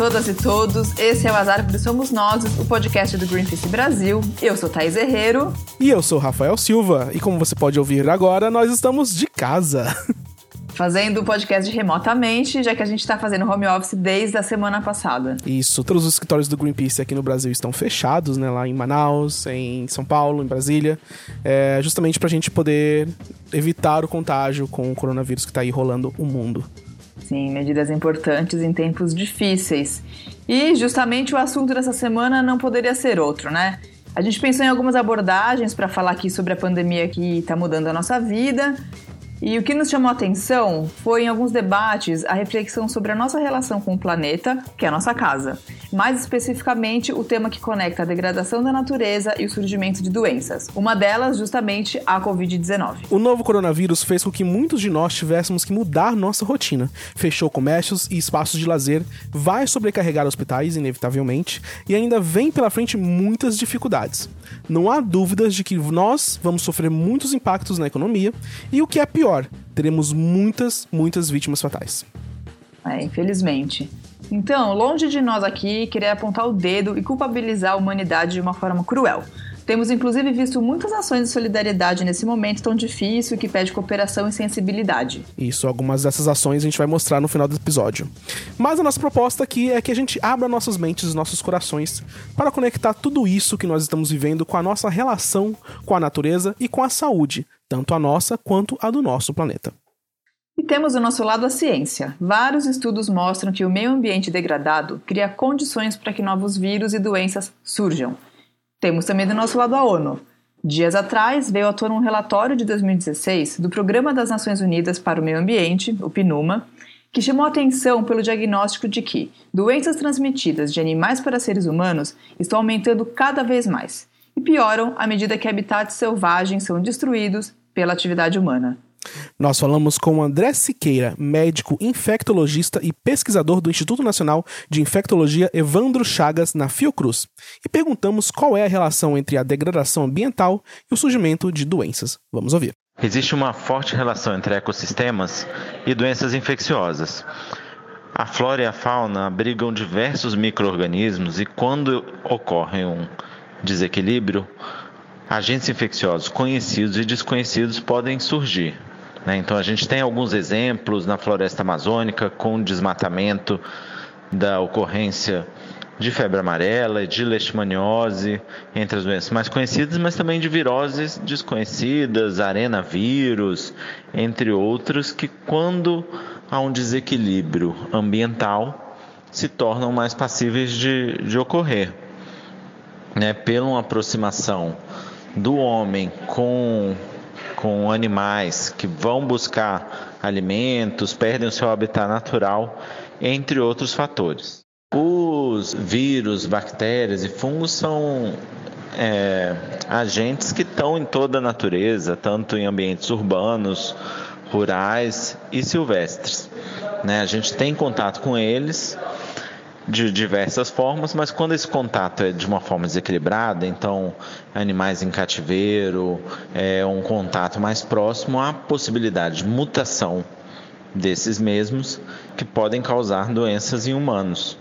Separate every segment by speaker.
Speaker 1: Todas e todos, esse é o Azar porque Somos Nós, o podcast do Greenpeace Brasil. Eu sou Thaís Herrero.
Speaker 2: E eu sou Rafael Silva, e como você pode ouvir agora, nós estamos de casa.
Speaker 1: Fazendo o podcast remotamente, já que a gente está fazendo home office desde a semana passada.
Speaker 2: Isso, todos os escritórios do Greenpeace aqui no Brasil estão fechados, né? Lá em Manaus, em São Paulo, em Brasília. É, justamente para a gente poder evitar o contágio com o coronavírus que está aí rolando o mundo.
Speaker 1: Sim, medidas importantes em tempos difíceis. E justamente o assunto dessa semana não poderia ser outro, né? A gente pensou em algumas abordagens para falar aqui sobre a pandemia que está mudando a nossa vida e o que nos chamou a atenção foi, em alguns debates, a reflexão sobre a nossa relação com o planeta, que é a nossa casa. Mais especificamente, o tema que conecta a degradação da natureza e o surgimento de doenças. Uma delas, justamente, a Covid-19.
Speaker 2: O novo coronavírus fez com que muitos de nós tivéssemos que mudar nossa rotina. Fechou comércios e espaços de lazer, vai sobrecarregar hospitais, inevitavelmente, e ainda vem pela frente muitas dificuldades. Não há dúvidas de que nós vamos sofrer muitos impactos na economia, e o que é pior, pior, teremos muitas, muitas vítimas fatais.
Speaker 1: É, infelizmente. Então, longe de nós aqui querer apontar o dedo e culpabilizar a humanidade de uma forma cruel. Temos inclusive visto muitas ações de solidariedade nesse momento tão difícil que pede cooperação e sensibilidade.
Speaker 2: Isso, algumas dessas ações a gente vai mostrar no final do episódio. Mas a nossa proposta aqui é que a gente abra nossas mentes, nossos corações, para conectar tudo isso que nós estamos vivendo com a nossa relação com a natureza e com a saúde, tanto a nossa quanto a do nosso planeta.
Speaker 1: E temos do nosso lado a ciência. Vários estudos mostram que o meio ambiente degradado cria condições para que novos vírus e doenças surjam. Temos também do nosso lado a ONU. Dias atrás veio à tona um relatório de 2016 do Programa das Nações Unidas para o Meio Ambiente, o PNUMA, que chamou atenção pelo diagnóstico de que doenças transmitidas de animais para seres humanos estão aumentando cada vez mais e pioram à medida que habitats selvagens são destruídos pela atividade humana.
Speaker 2: Nós falamos com André Siqueira, médico infectologista e pesquisador do Instituto Nacional de Infectologia Evandro Chagas, na Fiocruz, e perguntamos qual é a relação entre a degradação ambiental e o surgimento de doenças. Vamos ouvir.
Speaker 3: Existe uma forte relação entre ecossistemas e doenças infecciosas. A flora e a fauna abrigam diversos micro-organismos e, quando ocorre um desequilíbrio, agentes infecciosos conhecidos e desconhecidos podem surgir. Né? Então a gente tem alguns exemplos na floresta amazônica com desmatamento da ocorrência de febre amarela de leishmaniose, entre as doenças mais conhecidas, mas também de viroses desconhecidas, arenavírus, entre outros, que quando há um desequilíbrio ambiental se tornam mais passíveis de, de ocorrer. Né? Pela aproximação do homem com com animais que vão buscar alimentos, perdem o seu habitat natural, entre outros fatores. Os vírus, bactérias e fungos são é, agentes que estão em toda a natureza, tanto em ambientes urbanos, rurais e silvestres. Né? A gente tem contato com eles de diversas formas, mas quando esse contato é de uma forma desequilibrada, então animais em cativeiro, é um contato mais próximo, há possibilidade de mutação desses mesmos que podem causar doenças em humanos.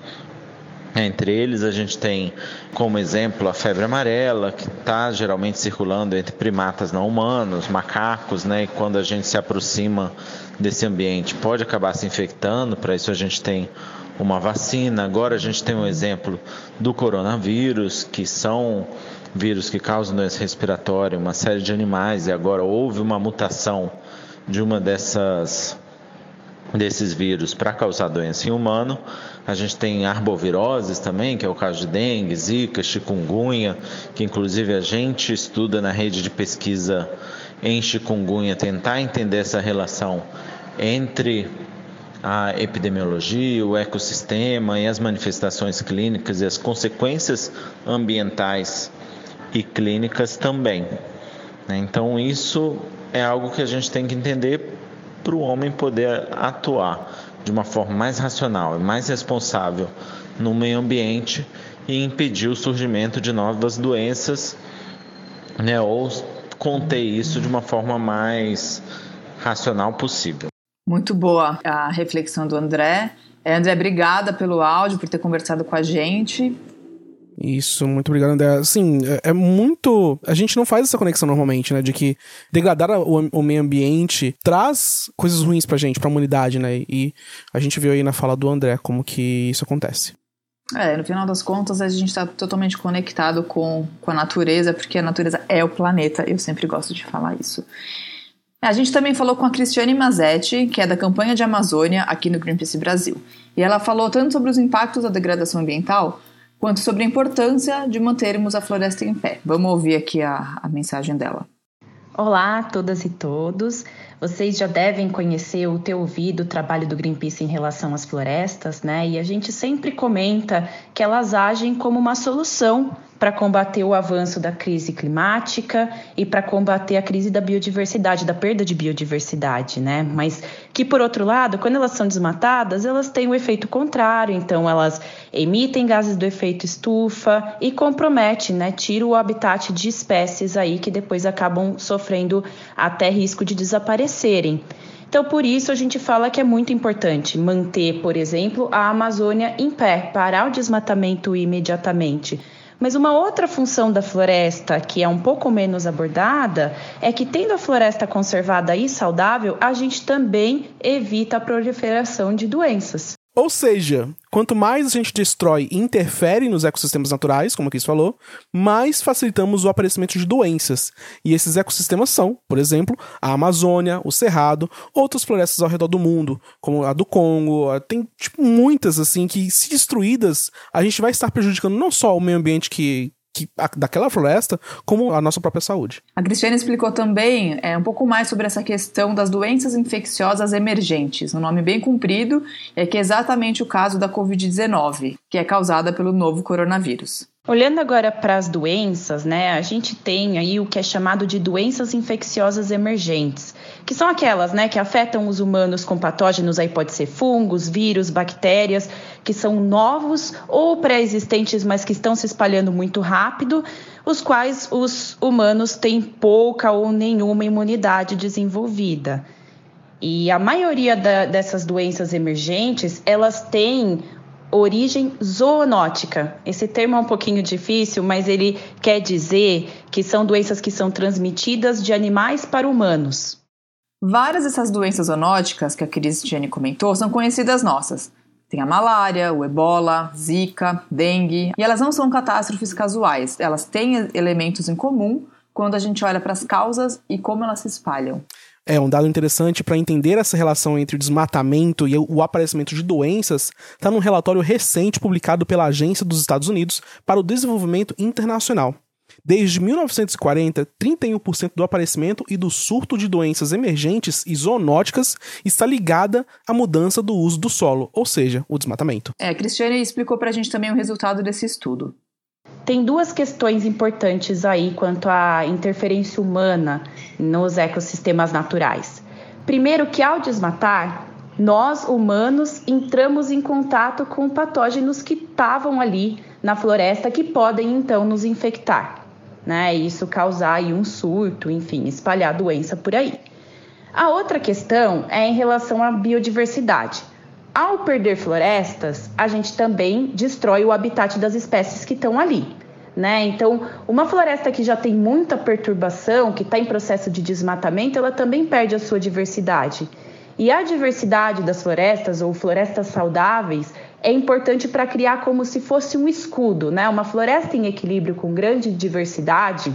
Speaker 3: Entre eles, a gente tem como exemplo a febre amarela, que está geralmente circulando entre primatas não humanos, macacos, né? E quando a gente se aproxima desse ambiente, pode acabar se infectando. Para isso, a gente tem uma vacina. Agora a gente tem um exemplo do coronavírus, que são vírus que causam doença respiratória, uma série de animais, e agora houve uma mutação de uma dessas desses vírus para causar doença em humano. A gente tem arboviroses também, que é o caso de dengue, zika, chikungunya, que inclusive a gente estuda na rede de pesquisa em chikungunya, tentar entender essa relação entre a epidemiologia, o ecossistema e as manifestações clínicas e as consequências ambientais e clínicas também. Né? Então, isso é algo que a gente tem que entender para o homem poder atuar de uma forma mais racional e mais responsável no meio ambiente e impedir o surgimento de novas doenças, né, ou conter isso de uma forma mais racional possível.
Speaker 1: Muito boa a reflexão do André. É, André, obrigada pelo áudio, por ter conversado com a gente.
Speaker 2: Isso, muito obrigado, André. Assim, é, é, muito. A gente não faz essa conexão normalmente, né? De que degradar o, o, meio ambiente traz coisas ruins pra gente, pra humanidade, né? E a gente viu aí na fala do André como que isso acontece.
Speaker 1: É, no final das contas, a gente está totalmente conectado com, com a natureza, porque a natureza é o planeta. Eu sempre gosto de falar isso. A gente também falou com a Cristiane Mazetti, que é da campanha de Amazônia aqui no Greenpeace Brasil. E ela falou tanto sobre os impactos da degradação ambiental, quanto sobre a importância de mantermos a floresta em pé. Vamos ouvir aqui a, a mensagem dela.
Speaker 4: Olá a todas e todos. Vocês já devem conhecer ou ter ouvido o trabalho do Greenpeace em relação às florestas, né? E a gente sempre comenta que elas agem como uma solução para combater o avanço da crise climática e para combater a crise da biodiversidade, da perda de biodiversidade, né? Mas que por outro lado, quando elas são desmatadas, elas têm o efeito contrário, então elas emitem gases do efeito estufa e comprometem, né? Tira o habitat de espécies aí que depois acabam sofrendo até risco de desaparecerem. Então, por isso, a gente fala que é muito importante manter, por exemplo, a Amazônia em pé, parar o desmatamento imediatamente mas uma outra função da floresta, que é um pouco menos abordada, é que tendo a floresta conservada e saudável, a gente também evita a proliferação de doenças.
Speaker 2: Ou seja, quanto mais a gente destrói e interfere nos ecossistemas naturais, como a Cris falou, mais facilitamos o aparecimento de doenças. E esses ecossistemas são, por exemplo, a Amazônia, o Cerrado, outras florestas ao redor do mundo, como a do Congo. Tem tipo, muitas assim que, se destruídas, a gente vai estar prejudicando não só o meio ambiente que, que, a, daquela floresta, como a nossa própria saúde.
Speaker 1: A Cristiane explicou também é, um pouco mais sobre essa questão das doenças infecciosas emergentes, um nome bem comprido, é que é exatamente o caso da Covid-19, que é causada pelo novo coronavírus.
Speaker 4: Olhando agora para as doenças, né, a gente tem aí o que é chamado de doenças infecciosas emergentes, que são aquelas, né, que afetam os humanos com patógenos, aí pode ser fungos, vírus, bactérias, que são novos ou pré-existentes, mas que estão se espalhando muito rápido, os quais os humanos têm pouca ou nenhuma imunidade desenvolvida. E a maioria da, dessas doenças emergentes, elas têm origem zoonótica. Esse termo é um pouquinho difícil, mas ele quer dizer que são doenças que são transmitidas de animais para humanos.
Speaker 1: Várias dessas doenças zoonóticas que a Cristiane comentou são conhecidas nossas. Tem a malária, o ebola, zika, dengue, e elas não são catástrofes casuais, elas têm elementos em comum quando a gente olha para as causas e como elas se espalham.
Speaker 2: É um dado interessante para entender essa relação entre o desmatamento e o aparecimento de doenças, está num relatório recente publicado pela Agência dos Estados Unidos para o Desenvolvimento Internacional. Desde 1940, 31% do aparecimento e do surto de doenças emergentes e zoonóticas está ligada à mudança do uso do solo, ou seja, o desmatamento.
Speaker 1: É, a Cristiane explicou para a gente também o resultado desse estudo.
Speaker 4: Tem duas questões importantes aí quanto à interferência humana nos ecossistemas naturais. Primeiro, que ao desmatar, nós humanos entramos em contato com patógenos que estavam ali na floresta que podem então nos infectar, né? Isso causar aí um surto, enfim, espalhar doença por aí. A outra questão é em relação à biodiversidade. Ao perder florestas, a gente também destrói o habitat das espécies que estão ali. Né? Então, uma floresta que já tem muita perturbação, que está em processo de desmatamento, ela também perde a sua diversidade. E a diversidade das florestas, ou florestas saudáveis, é importante para criar como se fosse um escudo. Né? Uma floresta em equilíbrio com grande diversidade,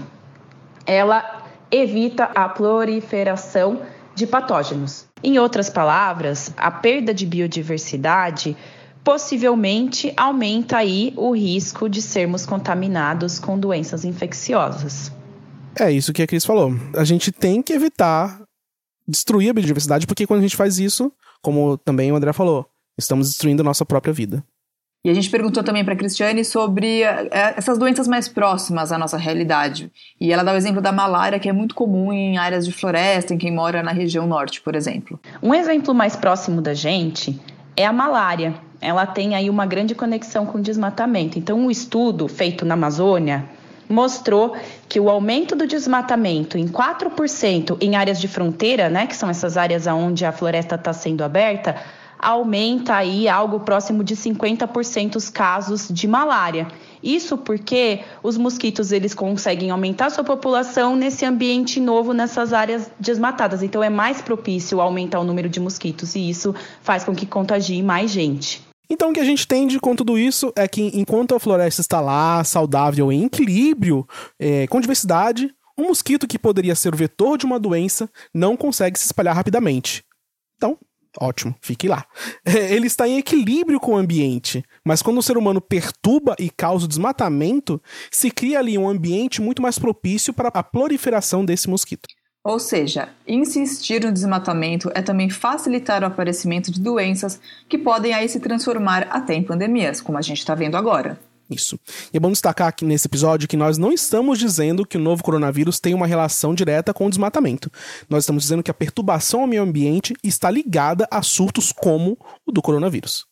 Speaker 4: ela evita a proliferação de patógenos. Em outras palavras, a perda de biodiversidade possivelmente aumenta aí o risco de sermos contaminados com doenças infecciosas.
Speaker 2: É isso que a Cris falou. A gente tem que evitar destruir a biodiversidade, porque quando a gente faz isso, como também o André falou, estamos destruindo a nossa própria vida.
Speaker 1: E a gente perguntou também para a Cristiane sobre é, essas doenças mais próximas à nossa realidade. E ela dá o exemplo da malária, que é muito comum em áreas de floresta, em quem mora na região norte, por exemplo.
Speaker 4: Um exemplo mais próximo da gente é a malária. Ela tem aí uma grande conexão com o desmatamento. Então, um estudo feito na Amazônia mostrou que o aumento do desmatamento em 4% em áreas de fronteira, né, que são essas áreas onde a floresta está sendo aberta, aumenta aí algo próximo de 50% os casos de malária. Isso porque os mosquitos eles conseguem aumentar sua população nesse ambiente novo, nessas áreas desmatadas. Então é mais propício aumentar o número de mosquitos e isso faz com que contagie mais gente.
Speaker 2: Então, o que a gente entende com tudo isso é que enquanto a floresta está lá, saudável, em equilíbrio, é, com diversidade, um mosquito que poderia ser o vetor de uma doença não consegue se espalhar rapidamente. Então, ótimo, fique lá. É, ele está em equilíbrio com o ambiente, mas quando o ser humano perturba e causa o desmatamento, se cria ali um ambiente muito mais propício para a proliferação desse mosquito.
Speaker 1: Ou seja, insistir no desmatamento é também facilitar o aparecimento de doenças que podem aí se transformar até em pandemias, como a gente está vendo agora.
Speaker 2: Isso. E é bom destacar aqui nesse episódio que nós não estamos dizendo que o novo coronavírus tem uma relação direta com o desmatamento. Nós estamos dizendo que a perturbação ao meio ambiente está ligada a surtos como o do coronavírus.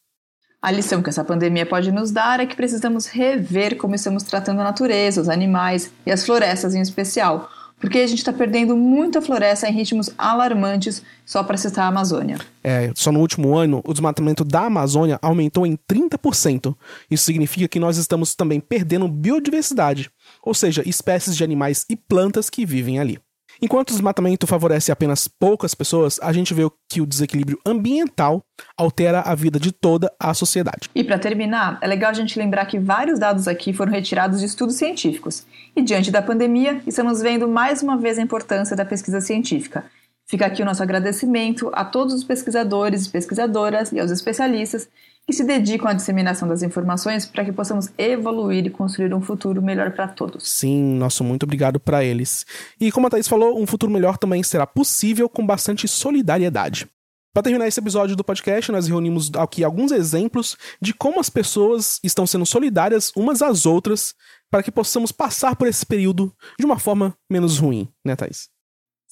Speaker 1: A lição que essa pandemia pode nos dar é que precisamos rever como estamos tratando a natureza, os animais e as florestas em especial porque a gente está perdendo muita floresta em ritmos alarmantes, só para citar a Amazônia.
Speaker 2: É, só no último ano, o desmatamento da Amazônia aumentou em 30%. Isso significa que nós estamos também perdendo biodiversidade, ou seja, espécies de animais e plantas que vivem ali. Enquanto o desmatamento favorece apenas poucas pessoas, a gente vê que o desequilíbrio ambiental altera a vida de toda a sociedade.
Speaker 1: E para terminar, é legal a gente lembrar que vários dados aqui foram retirados de estudos científicos. E diante da pandemia, estamos vendo mais uma vez a importância da pesquisa científica. Fica aqui o nosso agradecimento a todos os pesquisadores e pesquisadoras e aos especialistas que se dedicam à disseminação das informações para que possamos evoluir e construir um futuro melhor para todos.
Speaker 2: Sim, nosso muito obrigado para eles. E como a Thaís falou, um futuro melhor também será possível com bastante solidariedade. Para terminar esse episódio do podcast, nós reunimos aqui alguns exemplos de como as pessoas estão sendo solidárias umas às outras para que possamos passar por esse período de uma forma menos ruim, né, Thaís?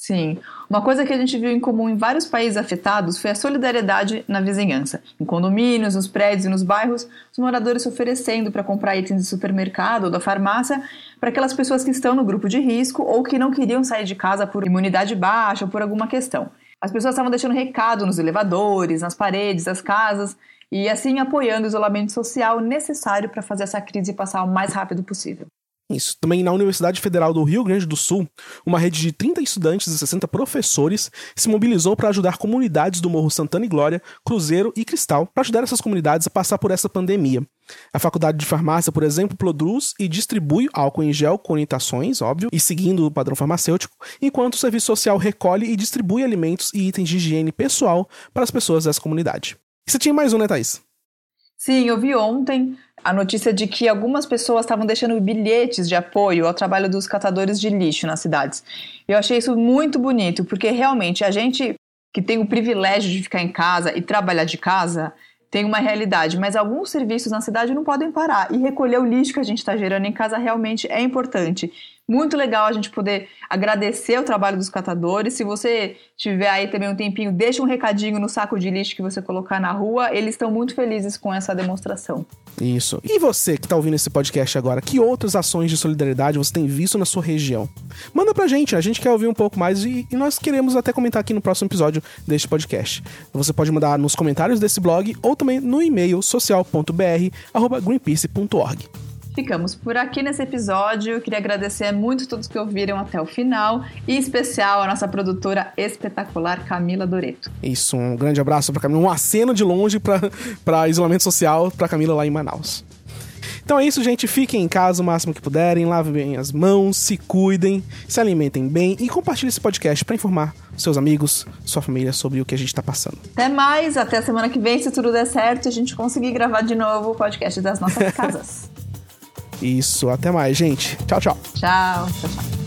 Speaker 1: Sim. Uma coisa que a gente viu em comum em vários países afetados foi a solidariedade na vizinhança. Em condomínios, nos prédios e nos bairros, os moradores se oferecendo para comprar itens de supermercado ou da farmácia para aquelas pessoas que estão no grupo de risco ou que não queriam sair de casa por imunidade baixa ou por alguma questão. As pessoas estavam deixando recado nos elevadores, nas paredes das casas e assim apoiando o isolamento social necessário para fazer essa crise passar o mais rápido possível.
Speaker 2: Isso. Também na Universidade Federal do Rio Grande do Sul, uma rede de 30 estudantes e 60 professores se mobilizou para ajudar comunidades do Morro Santana e Glória, Cruzeiro e Cristal, para ajudar essas comunidades a passar por essa pandemia. A Faculdade de Farmácia, por exemplo, produz e distribui álcool em gel com orientações, óbvio, e seguindo o padrão farmacêutico, enquanto o Serviço Social recolhe e distribui alimentos e itens de higiene pessoal para as pessoas dessa comunidade. E você tinha mais um, né, Thaís?
Speaker 1: Sim, eu vi ontem a notícia de que algumas pessoas estavam deixando bilhetes de apoio ao trabalho dos catadores de lixo nas cidades. Eu achei isso muito bonito, porque realmente a gente que tem o privilégio de ficar em casa e trabalhar de casa tem uma realidade, mas alguns serviços na cidade não podem parar e recolher o lixo que a gente está gerando em casa realmente é importante. Muito legal a gente poder agradecer o trabalho dos catadores. Se você tiver aí também um tempinho, deixa um recadinho no saco de lixo que você colocar na rua. Eles estão muito felizes com essa demonstração.
Speaker 2: Isso. E você que está ouvindo esse podcast agora, que outras ações de solidariedade você tem visto na sua região? Manda pra gente, a gente quer ouvir um pouco mais e, e nós queremos até comentar aqui no próximo episódio deste podcast. Você pode mandar nos comentários desse blog ou também no e-mail social.br@greenpeace.org.
Speaker 1: Ficamos por aqui nesse episódio. queria agradecer muito todos que ouviram até o final, e em especial a nossa produtora espetacular, Camila Doreto.
Speaker 2: Isso, um grande abraço para Camila, um aceno de longe para isolamento social para Camila lá em Manaus. Então é isso, gente. Fiquem em casa o máximo que puderem, lavem bem as mãos, se cuidem, se alimentem bem e compartilhem esse podcast para informar seus amigos, sua família sobre o que a gente está passando.
Speaker 1: Até mais, até a semana que vem, se tudo der certo, a gente conseguir gravar de novo o podcast das nossas casas.
Speaker 2: Isso, até mais, gente. Tchau, tchau.
Speaker 1: Tchau, tchau, tchau.